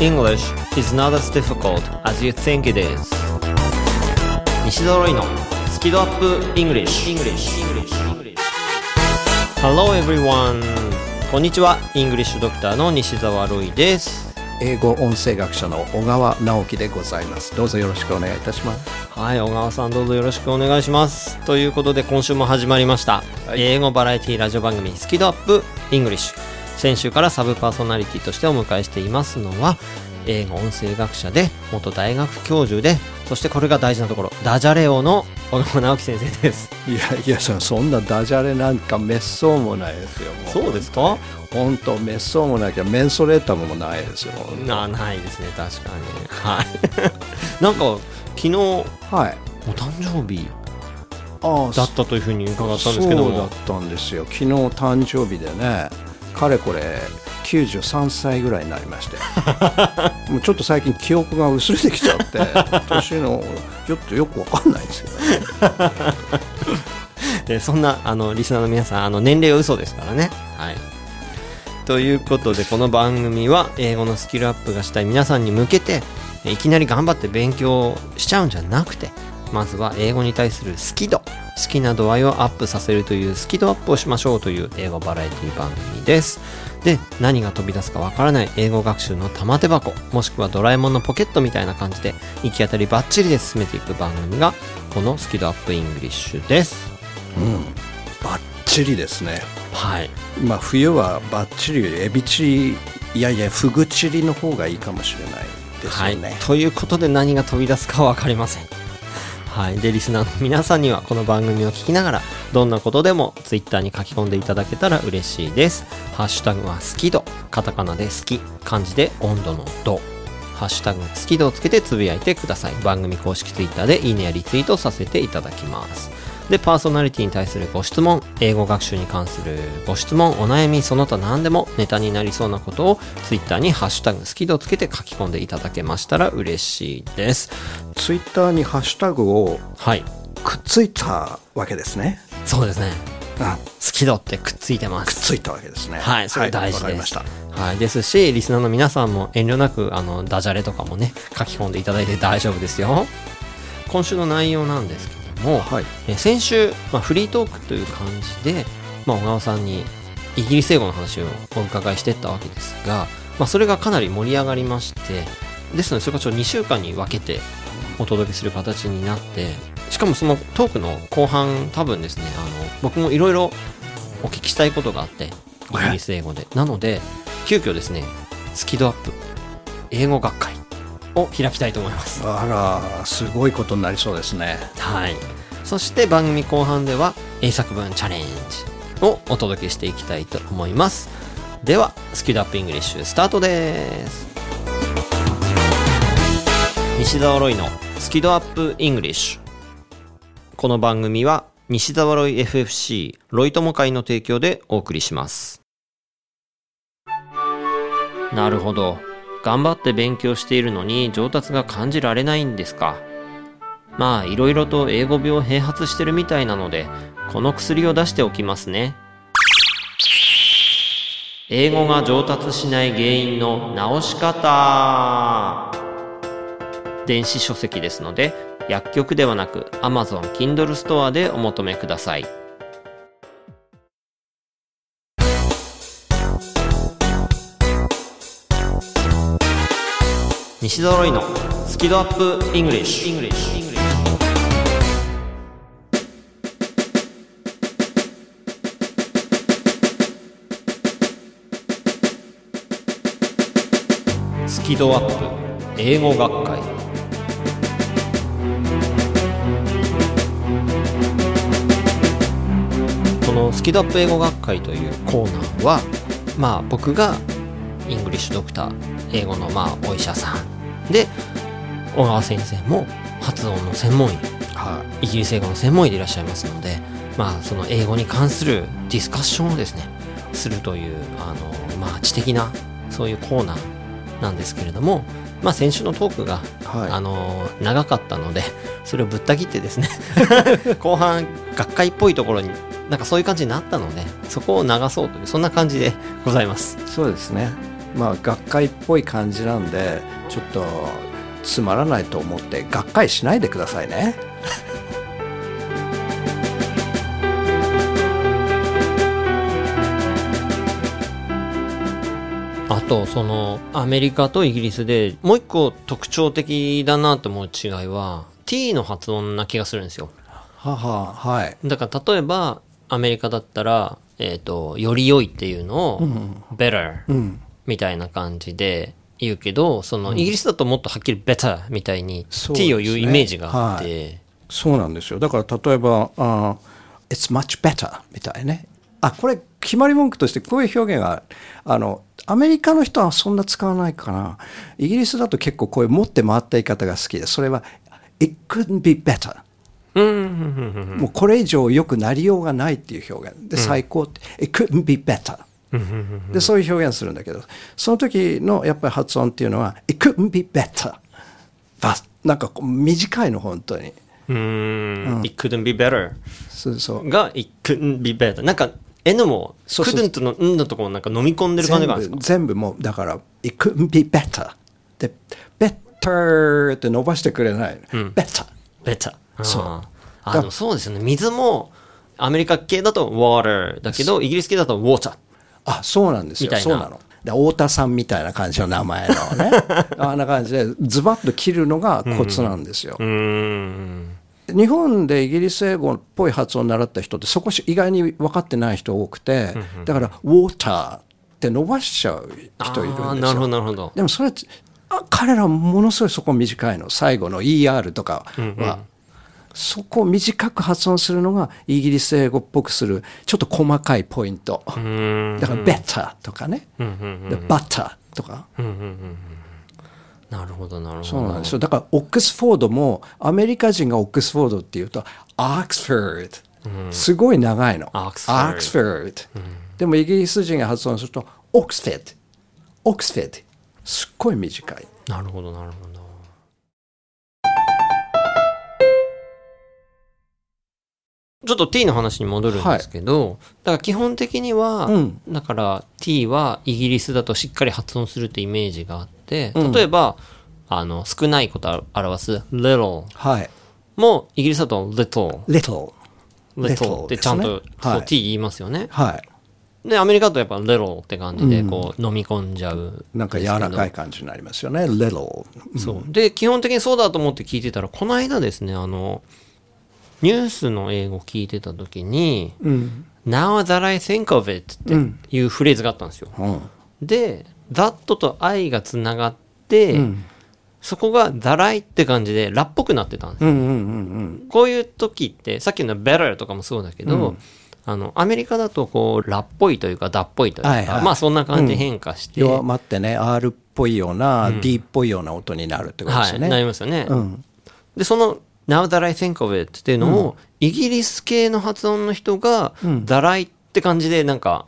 English is not as difficult as you think it is. 西澤ロイのスキドアップ English, English. Hello everyone. こんにちは。English ドクターの西澤ロイです。英語音声学者の小川直樹でございます。どうぞよろしくお願いいたします。はい小川さんどうぞよろしくお願いします。ということで今週も始まりました、はい。英語バラエティラジオ番組スキドアップ English 先週からサブパーソナリティとしてお迎えしていますのは英語音声学者で元大学教授でそしてこれが大事なところダジャレ王の小川直樹先生です。いやいやそそんなダジャレなんか滅相もないですよもそうですか？本当滅相もなきゃメンソレータムもないですよなないですね確かに。はい。なんか昨日おはい。誕生日ああだったというふうに伺ったんですけども。そうだったんですよ。昨日誕生日でねかれこれ93歳ぐらいになりまして。もうちょっと最近記憶が薄れてきちゃって 年のちょっとよくわかんないんですよね。でそんなあのリスナーの皆さんあの年齢は嘘ですからね。はい、ということでこの番組は英語のスキルアップがしたい皆さんに向けていきなり頑張って勉強しちゃうんじゃなくてまずは英語に対する好き度好きな度合いをアップさせるというスキドアップをしましょうという英語バラエティ番組です。で何が飛び出すかわからない英語学習の玉手箱もしくはドラえもんのポケットみたいな感じで行き当たりバッチリで進めていく番組がこのスキドアップイングリッシュです。うんバッチリですねはいまあ冬はバッチリエビチリいやいやフグチリの方がいいかもしれないですはいよね、、ということで何が飛び出すかは分かりません。はい、でリスナーの皆さんにはこの番組を聞きながらどんなことでもツイッターに書き込んでいただけたら嬉しいです。ハッシュタグは好き度カタカナで好き漢字で温度の度。ハッシュタグ好き度をつけてつぶやいてください。番組公式ツイッターでいいねやリツイートさせていただきます。でパーソナリティに対するご質問英語学習に関するご質問お悩みその他何でもネタになりそうなことをツイッターにハッシュタグ好き度をつけて書き込んでいただけましたら嬉しいです。ツイッターにハッシュタグをはい。くっついたわけですね。そうですね。あ。好き度ってくっついてます。くっついたわけですね。はいそれ大事です。わかりました。はい、ですしリスナーの皆さんも遠慮なくあのダジャレとかもね書き込んでいただいて大丈夫ですよ。今週の内容なんですけども、はい。え先週、まあ、フリートークという感じで、まあ、小川さんにイギリス英語の話をお伺いしていったわけですが、まあ、それがかなり盛り上がりましてですのでそれがちょっと2週間に分けてお届けする形になってしかもそのトークの後半多分ですねあの僕もいろいろお聞きしたいことがあってイギリス英語で。なので急遽ですねスキドアップ英語学会を開きたいと思いますあらすごいことになりそうですねはい。そして番組後半では英作文チャレンジをお届けしていきたいと思います。では、スキルアップイングリッシュスタートです。西澤ロイのスキドアップイングリッシュ。この番組は西澤ロイ FFC ロイ友会の提供でお送りします。なるほど。頑張って勉強しているのに上達が感じられないんですか？まあいろいろと英語病併発してるみたいなのでこの薬を出しておきますね。英語が上達しない原因の直し方。電子書籍ですので薬局ではなく Amazon Kindle ストアでお求めください。西揃いのスキドアップイングリッシュスキドアップ。英語学会。このスキドアップ英語学会というコーナーはまあ僕がイングリッシュドクター英語のまあお医者さんで小川先生も発音の専門医。はイギリス英語の専門医でいらっしゃいますのでまあその英語に関するディスカッションをですねするというあのまあ知的なそういうコーナーなんですけれどもまあ先週のトークが、はい。あの長かったのでそれをぶった切ってですね 後半学会っぽいところになんかそういう感じになったのでそこを流そうというそんな感じでございます。いそうですねまあ学会っぽい感じなんでちょっとつまらないと思って学会しないでくださいね。あとそのアメリカとイギリスでもう一個特徴的だなと思う違いは t の発音な気がするんですよはははい。だから例えばアメリカだったら、えっとより良いっていうのを、better うん。みたいな感じで言うけどそのイギリスだともっとはっきり better みたいに t を言うイメージがあって、そうなんですよ。だから例えば、あ It's much better みたいね。あ、これ決まり文句としてこういう表現が、あの、アメリカの人はそんな使わないかな。イギリスだと結構こういう持って回った言い方が好きで、それは It couldn't be better。うんうんうんうんもうこれ以上良くなりようがないっていう表現。で、最高って、It couldn't be better。で、そういう表現するんだけど、その時のやっぱり発音っていうのは、It couldn't be better。ばなんか短いの、本当に。うーん。It couldn't be better そうそう。が it couldn't be better なんか N もそうそう。couldn't のんのところなんか飲み込んでる感じがあるんですか？全部もうだから「it couldn't be better」で「better」って伸ばしてくれない「better」ベタ。そう。あー。あ、でもそうですよね。水も、アメリカ系だと water だけど、イギリス系だと water。あそうなんですよ。そうなの。で太田さんみたいな感じの名前のね。あんな感じでズバッと切るのがコツなんですよ、うーん。日本でイギリス英語っぽい発音を習った人ってそこ意外に分かってない人多くてだから「water」って伸ばしちゃう人いるんですよ。なるほど、なるほど。でもそれあ彼らものすごいそこ短いの。最後の ER とかは、そこを短く発音するのがイギリス英語っぽくするちょっと細かいポイント。だから better とかね、うんうんうん。で butter とか。なるほど、なるほど。そうなんですよ。だからオックスフォードもアメリカ人がオックスフォードっていうとアークスフォード、すごい長いの。アークスフォードアークスフォードでもイギリス人が発音するとオックスフェッドオックスフェッドすっごい短い。なるほど、なるほど。ちょっと t の話に戻るんですけど、だから基本的には、うん。だから t はイギリスだとしっかり発音するってイメージがあって、うん。例えば、あの、少ないことを表す little はい。もイギリスだと little、little little ってちゃんと、ねう t 言いますよね。はい。で、アメリカだとやっぱ little って感じで、こう、飲み込んじゃう。なんか柔らかい感じになりますよね。little そう。で、基本的にそうだと思って聞いてたら、この間ですね、あの、ニュースの英語聞いてた時に、うん。Now that I think of it っていうフレーズがあったんですよ。うん。で、that と I がつながって、そこが that I って感じでラっぽくなってたんですよ。うんうんうんうん。こういう時って、さっきの better とかもそうだけど、あの、アメリカだとこう、ラっぽいというか、だっぽいというか、はいはい。まあそんな感じで変化して、弱まってね R っぽいような、D っぽいような音になるってことですはい、よね、なりますよね。うん。で、その Now that I think of it っていうのを、イギリス系の発音の人が、だらいって感じで、なんか、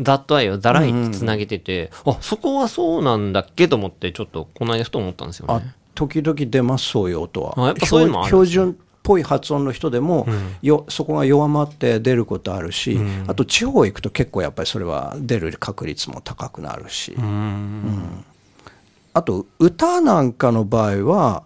that I をだらいってつなげてて、あ、そこはそうなんだっけと思って、ちょっとこの間ふと思ったんですよあね。時々出ますそういう音は。あやっぱそういうのもあるんです標準っぽい発音の人でも、よそこが弱まって出ることあるし、あと地方行くと結構やっぱりそれは出る確率も高くなるし、うん。あと歌なんかの場合は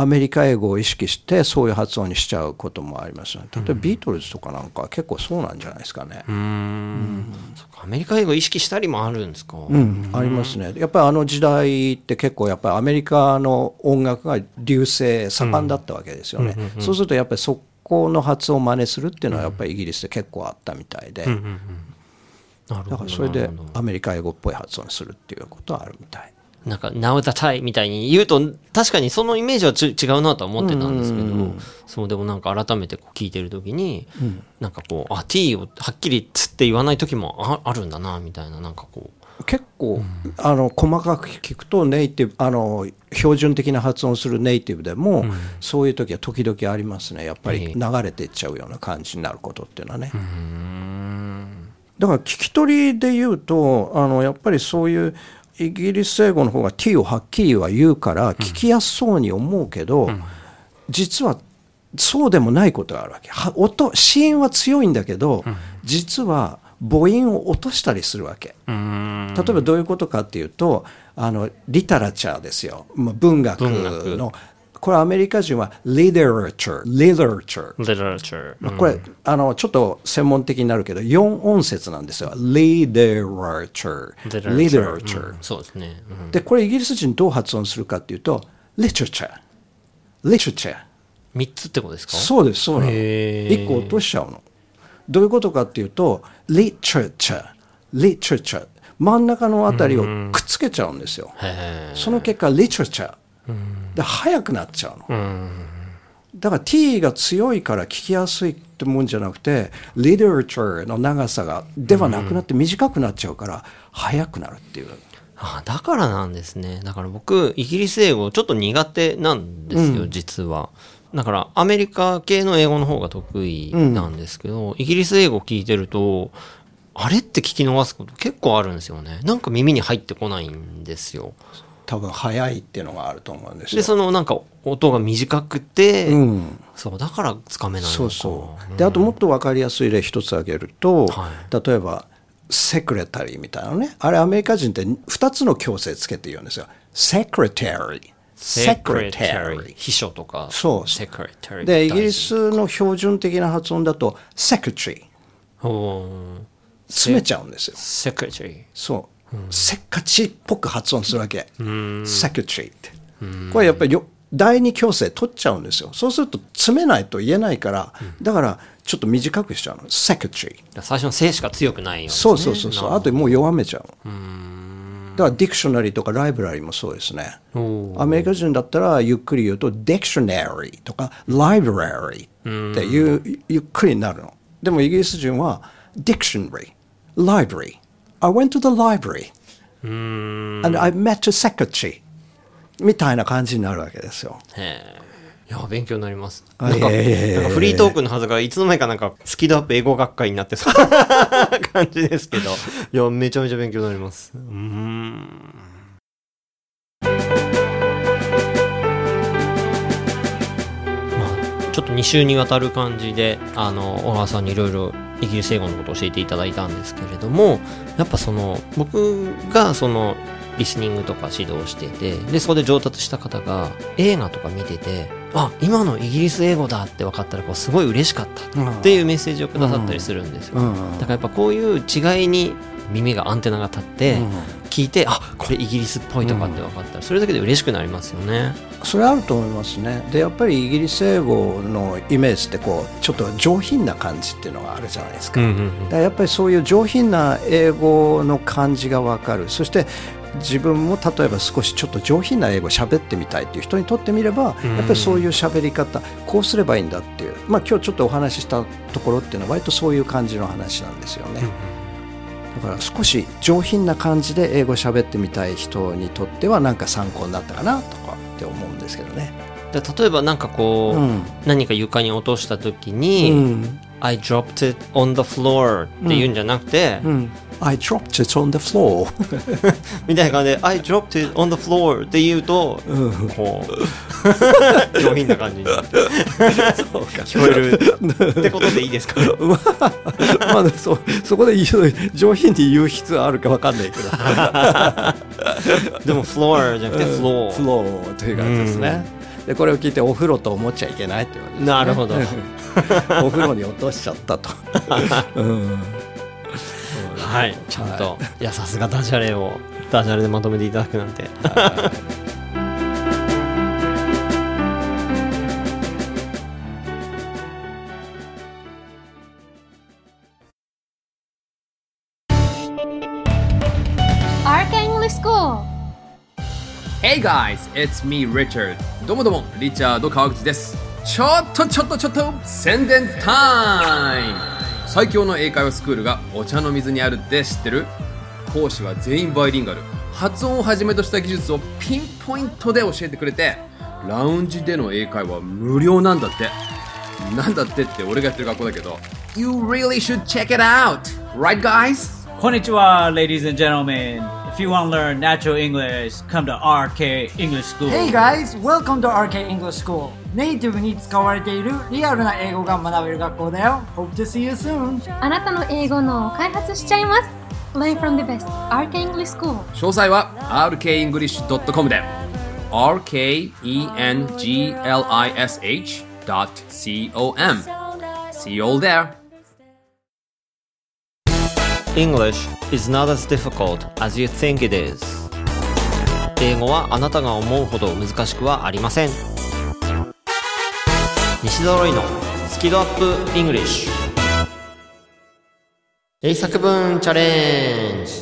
アメリカ英語を意識してそういう発音にしちゃうこともありますね例えばビートルズとかなんかは結構そうなんじゃないですかね、うーん。そっか、アメリカ英語意識したりもあるんですか。うん、ありますね。やっぱりあの時代って結構やっぱりアメリカの音楽が流行盛んだったわけですよね。そうするとやっぱりそこの発音を真似するっていうのはやっぱりイギリスで結構あったみたいで。だからそれでアメリカ英語っぽい発音するっていうことはあるみたい。なんか、Now that I みたいに言うと、確かにそのイメージはち違うなとは思ってたんですけど、そう、でもなんか改めてこう聞いてるときに、なんかこう、あ、t をはっきりつって言わないときもああるんだな、みたいな、なんかこう。結構、あの細かく聞くとネイティブあの標準的な発音するネイティブでも、そういう時は時々ありますね。やっぱりええ。流れていっちゃうような感じになることっていうのはね。だから聞き取りで言うとあのやっぱりそういうイギリス英語の方が t をはっきりは言うから聞きやすそうに思うけど、実はそうでもないことがあるわけは音子音は強いんだけど、実は母音を落としたりするわけ。例えばどういうことかっていうと、あの、リタラチャーですよ。文学の。これアメリカ人は literature, literature。literature。まあこれ、あの、ちょっと専門的になるけど、4音節なんですよ。literature, literature。うんそうですね。うんで、これイギリス人どう発音するかっていうと、literature, literature。三つってことですか？そうです、そうなの。一個落としちゃうの。どういうことかっていうと、literature, literature。真ん中のあたりをくっつけちゃうんですよ。へその結果、literature。で、速くなっちゃうの。だから t が強いから聞きやすいってもんじゃなくて、literature の長さが、ではなくなって短くなっちゃうから、速くなるっていう。あだからなんですね。だから僕、イギリス英語ちょっと苦手なんですよ、実は。だから、アメリカ系の英語の方が得意なんですけど、イギリス英語聞いてると、あれって聞き逃すこと結構あるんですよね。なんか耳に入ってこないんですよ。多分速いっていうのがあると思うんですで、よ。そのなんか音が短くて、うん。そう、だからつかめない。そうそう。で、あともっと分かりやすい例一つ挙げると、は例えば、セクレタリーみたいなのね。あれアメリカ人って2つの強制つけて言うんですよ。セクレタリー。セクレタリー。秘書とか。そうセクレタリー。で、イギリスの標準的な発音だと、セクレタリー詰めちゃうんですよ。セクレタリー。そう。せっかちっぽく発音するわけ。セクレタリーって。これやっぱりよ第二強制取っちゃうんですよ。そうすると詰めないと言えないから、だからちょっと短くしちゃうの。 secretaryー。最初のセしか強くないよね。そうそうそうそう。なあともう弱めちゃうの。だから dictionary とか library もそうですね。アメリカ人だったらゆっくり言うと dictionary とか library っていうゆっくりになるの。でもイギリス人は dictionary、library。I went to the library and I met a secretary みたいな感じになるわけですよ。いや、勉強になります。あなんか、なんかフリートークのはずが、いつの間にかなんか、スキドアップ英語学会になってそうな感じですけど。いや、めちゃめちゃ勉強になります。うーん。まあ、ちょっと2週にわたる感じで、あの、小川さんにいろいろイギリス英語のことを教えていただいたんですけれども、やっぱその、僕がその、リスニングとか指導してて、で、そこで上達した方が映画とか見てて、あ、今のイギリス英語だって分かったら、こう、すごい嬉しかったっていうメッセージをくださったりするんですよ。だからやっぱこういう違いに耳がアンテナが立って、聞いて、あ、これイギリスっぽいとかって分かったら、それだけで嬉しくなりますよね。それあると思いますね。で、やっぱりイギリス英語のイメージってこう、ちょっと上品な感じっていうのがあるじゃないですか。うんうんうん。だやっぱりそういう上品な英語の感じがわかる。そして自分も例えば少しちょっと上品な英語喋ってみたいっていう人にとってみれば、やっぱりそういう喋り方こうすればいいんだっていう。まあ今日ちょっとお話ししたところっていうのは割とそういう感じの話なんですよね、だから少し上品な感じで英語喋ってみたい人にとってはなんか参考になったかなとかって思うんですけどね、で例えばなんかこう、うん。何か床に落とした時に、うん、I dropped it on the floor って言うんじゃなくて、うん。I dropped it on the floor みたいな感じで I dropped it on the floor って言うと、こう上品な感じに聞こえるってことでいいですか？まあね、そそこで上品に言う必要あるかわかんないけど。でも floor じゃなくて floor、フローという感じですね、でこれを聞いてお風呂と思っちゃいけないっていうことです、ね、なるほど。お風呂に落としちゃったと、うん、はい。ちゃんと、い、やさすがダジャレをダジャレでまとめていただくなんて。ア Hey guys, it's me Richard どうもどうも、リチャード川口ですちょっとちょっとちょっと宣伝タイム最強の英会話スクールがお茶の水にあるって知ってる？講師は全員バイリンガル発音をはじめとした技術をピンポイントで教えてくれてラウンジでの英会話無料なんだってなんだってって俺がやってる学校だけど You really should check it out! Right guys? Konnichiwa, ladies and gentlemen. If you want to learn natural English, come to RK English School. Hey guys, welcome to RK English School. ネイティブに使われているリアルな英語が学べる学校だよ Hope to see you soon あなたの英語の開発しちゃいます Learn from the best RK English School 詳細は rkenglish.com で rkenglish.com See you all there English is not as difficult as you think it is. 英語はあなたが思うほど難しくはありません。西ドロイのスキドアップ English 英作文チャレンジ。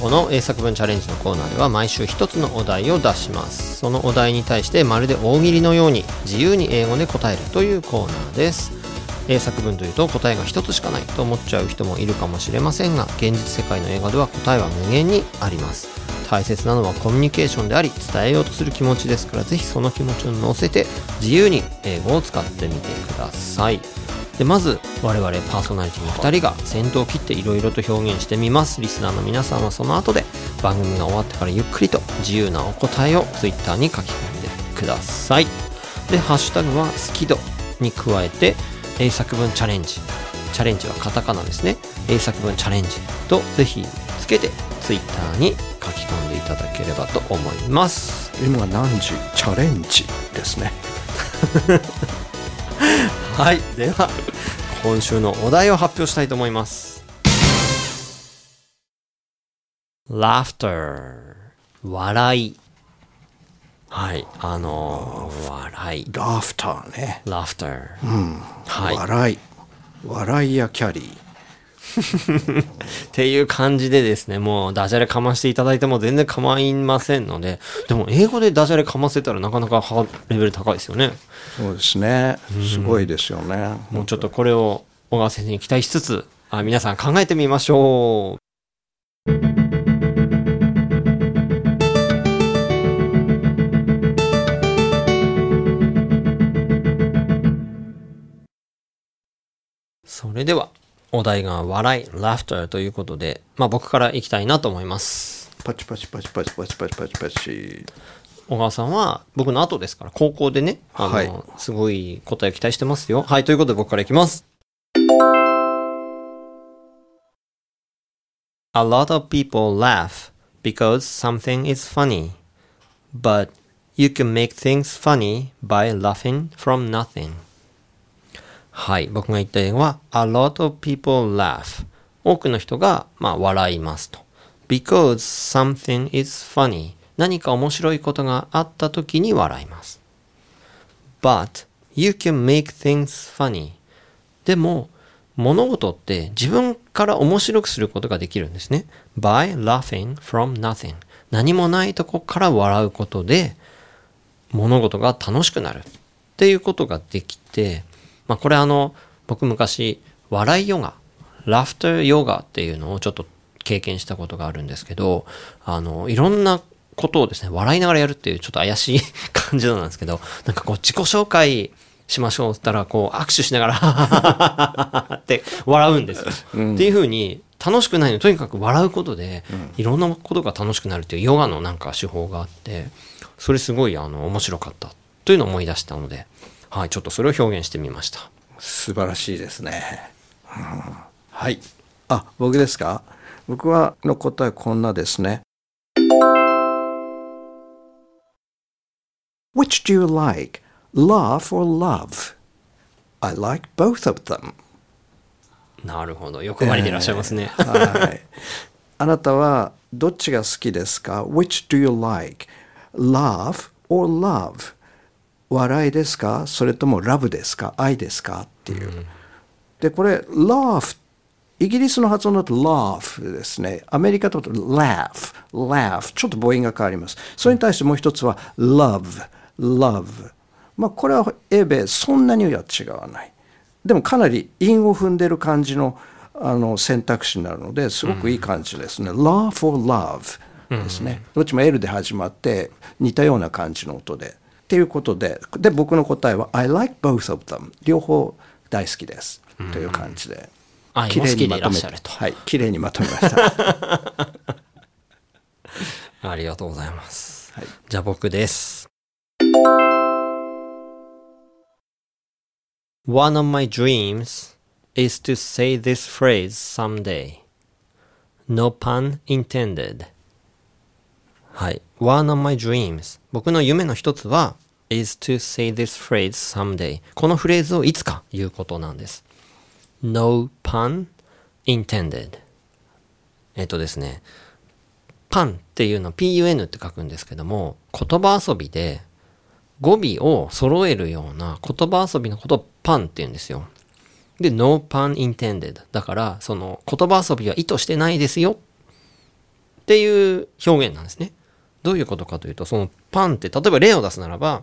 この英作文チャレンジのコーナーでは毎週一つのお題を出します。そのお題に対してまるで大喜利のように自由に英語で答えるというコーナーです。英作文というと答えが一つしかないと思っちゃう人もいるかもしれませんが現実世界の映画では答えは無限にあります。大切なのはコミュニケーションであり伝えようとする気持ちですからぜひその気持ちを乗せて自由に英語を使ってみてください。でまず我々パーソナリティの2人が先頭を切っていろいろと表現してみます。リスナーの皆さんはその後で番組が終わってからゆっくりと自由なお答えを Twitter に書き込んでください。でハッシュタグは好き度に加えて英作文チャレンジ。チャレンジはカタカナですね。英作文チャレンジとぜひつけて Twitter に書き込んでいただければと思います。今何時チャレンジですね。はい。では今週のお題を発表したいと思います。Laughter 笑いはいあの笑い。ラフターね Laughter、はい。笑い。笑いやキャリー。っていう感じでですね、もうダジャレかましていただいても全然構いませんので、でも英語でダジャレかませたらなかなかレベル高いですよね。そうですね。すごいですよね。もうちょっとこれを小川先生に期待しつつ、あ皆さん考えてみましょう。それでは、お題が笑い、laughter ということで、まあ僕から行きたいなと思います。パチパチパチパチパチパチパチパチ小川さんは僕の後ですから、高校でね、あの、はいすごい答えを期待してますよ。はい、ということで僕からいきます。A lot of people laugh because something is funny, but you can make things funny by laughing from nothing. はい、僕が言った英語は A lot of people laugh. 多くの人が、まあ、笑いますと。Because something is funny. 何か面白いことがあった時に笑います。But you can make things funny. でも物事って自分から面白くすることができるんですね。By laughing from nothing. 何もないとこから笑うことで物事が楽しくなる。っていうことができて、まあこれあの、僕昔、笑いヨガ、ラフターヨガっていうのをちょっと経験したことがあるんですけど、あの、いろんなことをですね、笑いながらやるっていうちょっと怪しい感じなんですけど、なんかこう自己紹介しましょうって言ったら、こう握手しながらって笑うんですよ。っていうふうに、楽しくないの。とにかく笑うことで、いろんなことが楽しくなるっていうヨガのなんか手法があって、それすごいあの面白かったというのを思い出したので、はい、ちょっとそれを表現してみました。素晴らしいですね、うんはいあ僕ですか？僕はの答えこんなですね Which do you like? Laugh or love? I like both of them なるほど。欲張りでいらっしゃいますね。はい。あなたはどっちが好きですか ?Which do you like? Laugh or love? 笑いですか？それとも love ですか？愛ですか？っていう。で、これ laugh イギリスの発音だと laugh ですね。アメリカだと laugh, laugh ちょっと母音が変わります。それに対してもう一つは love, love まあこれは英米そんなには違わない。でもかなり韻を踏んでる感じのあの選択肢になるのですごくいい感じですね。Law for love ですね。どっちも L で始まって似たような感じの音で。っていうことで、で僕の答えは I like both of them 両方大好きです。という感じで。愛も好きでいらっしゃると。はい、綺麗にまとめました。ありがとうございます。じゃあ僕です。One of my dreams is to say this phrase someday. No pun intended. はい。One of my dreams. 僕の夢の一つは is to say this phrase someday. このフレーズをいつか言うことなんです。No pun intended. えっとですね。パンっていうの pun って書くんですけども、言葉遊びで語尾を揃えるような言葉遊びのことをパンって言うんですよ。で、no pun intended。だから、その言葉遊びは意図してないですよっていう表現なんですね。どういうことかというと、そのパンって、例えば例を出すならば、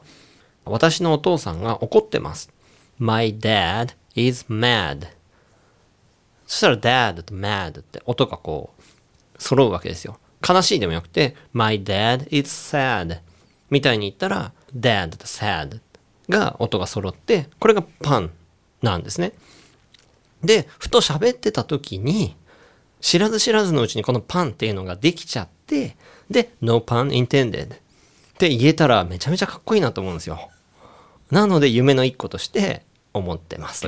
私のお父さんが怒ってます。My dad is mad. そしたら dad と mad って音がこう揃うわけですよ。悲しいでもよくて、My dad is sad みたいに言ったら、dad と sad が音が揃って、これがパンなんですね。で、ふと喋ってた時に、知らず知らずのうちにこのパンっていうのができちゃって、で、no pun intended って言えたらめちゃめちゃかっこいいなと思うんですよ。なので夢の一個として思ってます。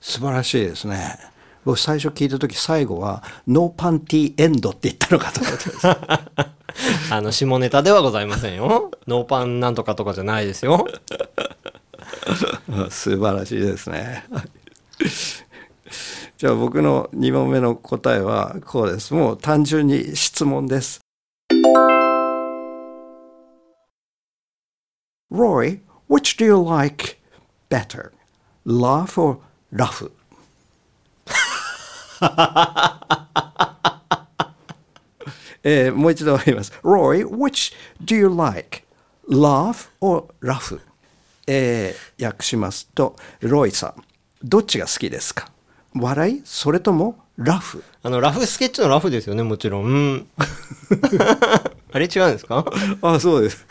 素晴らしいですね僕最初聞いた時最後は「ノーパンティーエンド」って言ったのかと思ってます あの、下ネタではございませんよ。ノーパンなんとかとかじゃないですよ。う ん素晴らしいですね。じゃあ僕の2問目の答えはこうです。もう単純に質問です。Roy, which do you like better? Laugh or laugh? えーもう一度言います。Roy, which do you like? Laugh or laugh? えー訳しますと、ロイさん、どっちが好きですか笑い？それともラフ？あの、ラフスケッチのラフですよね、もちろん。うん。あれ違うんですか？あ、そうです。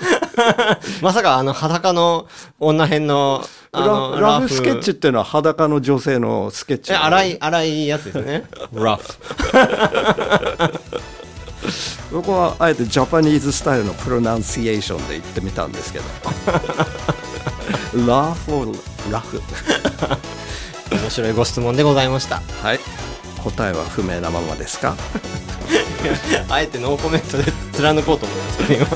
まさかあの裸の女編の、あの、ララフスケッチっていうのは裸の女性のスケッチ。え、荒い、荒いやつですね。ラフ。僕はあえてジャパニーズスタイルのプロナンシエーションで言ってみたんですけど。ラフ or ラフ面白いご質問でございました。はい。答えは不明なままですか？あえてノーコメントで貫こうと思いますけど、今。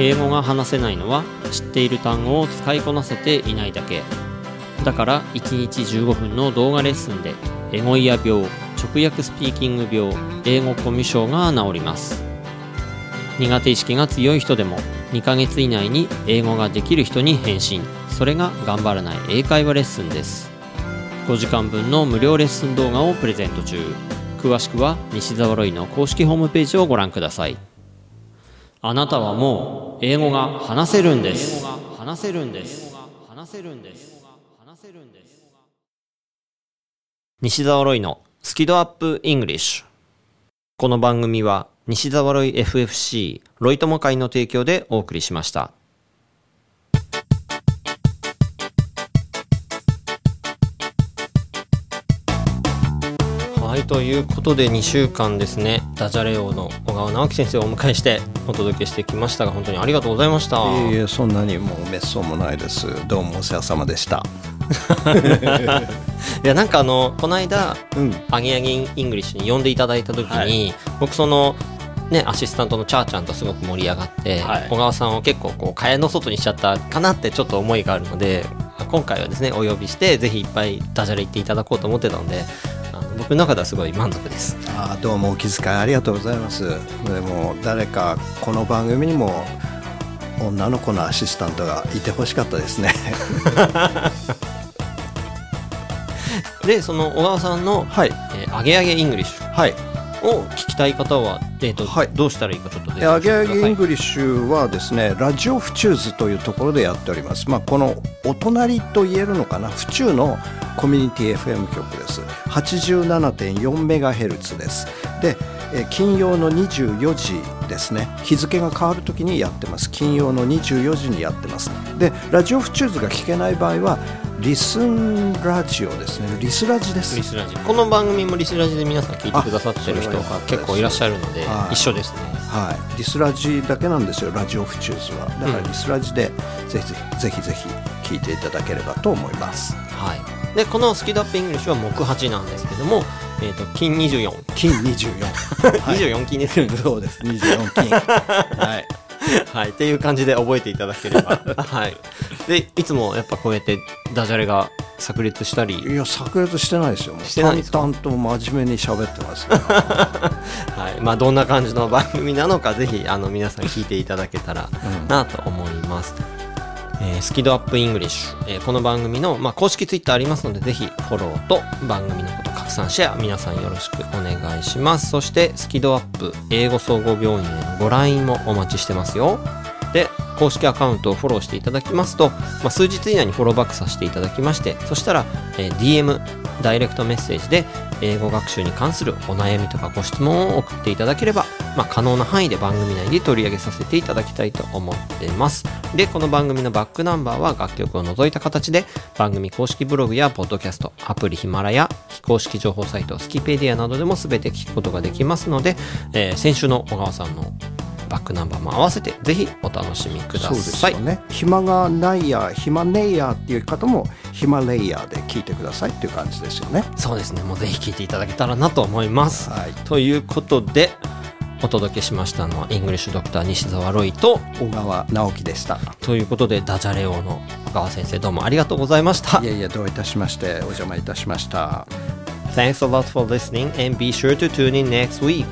英語が話せないのは知っている単語を使いこなせていないだけだから1日15分の動画レッスンでエゴイヤ病直訳スピーキング病英語コミュ障が治ります苦手意識が強い人でも2ヶ月以内に英語ができる人に返信それが頑張らない英会話レッスンです。5時間分の無料レッスン動画をプレゼント中。詳しくは西澤ロイの公式ホームページをご覧ください。あなたはもう英語が話せるんです。話せるんです。話せるんです。話せるんです。西澤ロイのスキドアップイングリッシュ。この番組は西澤ロイ FFC ロイ友会の提供でお送りしました。はい、ということで2週間ですね、ダジャレ王の小川直樹先生をお迎えしてお届けしてきましたが、本当にありがとうございました。いえいえ、そんなにもう滅相もないです。どうもお世話様でした。いや、なんかあの、この間、うん。アゲアゲイングリッシュに呼んでいただいた時に、僕そのねアシスタントのチャーちゃんとすごく盛り上がって、はい小川さんを結構こう蚊帳の外にしちゃったかなってちょっと思いがあるので今回はですねお呼びしてぜひいっぱいダジャレ言っていただこうと思ってたのであの僕の中ではすごい満足ですあーどうもお気遣いありがとうございます。でも誰かこの番組にも女の子のアシスタントがいてほしかったですね。でその小川さんの、はいえーアゲアゲイングリッシュはい。を聞きたい方は、えーとはい。どうしたらいいかちょっとでアゲアゲイングリッシュはですねラジオフチューズというところでやっております、まあ、このお隣と言えるのかな？府中のコミュニティ FM 局です。87.4MHz です。でえー金曜の24時ですね。日付が変わるときにやってます。金曜の24時にやってます。でラジオ府中図が聞けない場合はリスンラジオですね。リスラジです。リスラジ。この番組もリスラジで皆さん聞いてくださってる人が結構いらっしゃるので、はい。一緒ですね。はい、リスラジだけなんですよ。ラジオフチューズは。だからうんリスラジでぜひぜひぜひぜひ聞いていただければと思います。はい。でこのスキドアップイングリッシュは木8なんですけども、えー、と金24金24、はい、24金ですよね。そうです。24金。はい はい、っていう感じで覚えていただければ。はい。で、いつもやっぱこうやってダジャレが炸裂したり、いや炸裂してないですよしてないですか？淡々と真面目に喋ってますよ はい。まあ、どんな感じの番組なのか、ぜひ、あの、皆さん聞いていただけたらなと思います。えースキドアップイングリッシュ、えーこの番組の、まあ、公式ツイッターありますので、ぜひフォローと番組のこと拡散シェア、皆さんよろしくお願いします。そして、スキドアップ英語総合病院へのご来院もお待ちしてますよ。で、公式アカウントをフォローしていただきますと、まあ、数日以内にフォローバックさせていただきまして、そしたら、えー DM、ダイレクトメッセージで、英語学習に関するお悩みとかご質問を送っていただければ、まあ、可能な範囲で番組内で取り上げさせていただきたいと思っています。で、この番組のバックナンバーは楽曲を除いた形で、番組公式ブログやポッドキャスト、アプリヒマラヤ、非公式情報サイト、スキペディアなどでも全て聞くことができますので、えー先週の小川さんのバックナンバーも合わせて、ぜひお楽しみくだそうですさい。よね暇がないや暇ねえやっていう方もヒマレイヤーで聞いてくださいっていう感じですよねそうですね。もうぜひ聞いていただけたらなと思います。はいということで、お届けしましたのは、イングリッシュドクター西澤ロイと、小川直樹でしたということで、ダジャレ王の小川先生、どうもありがとうございましたい。やいやどういたしましてお邪魔いたしました Thanks a lot for listening and be sure to tune in next week.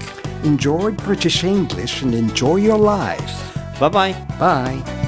Enjoy British English and enjoy your life Bye bye. Bye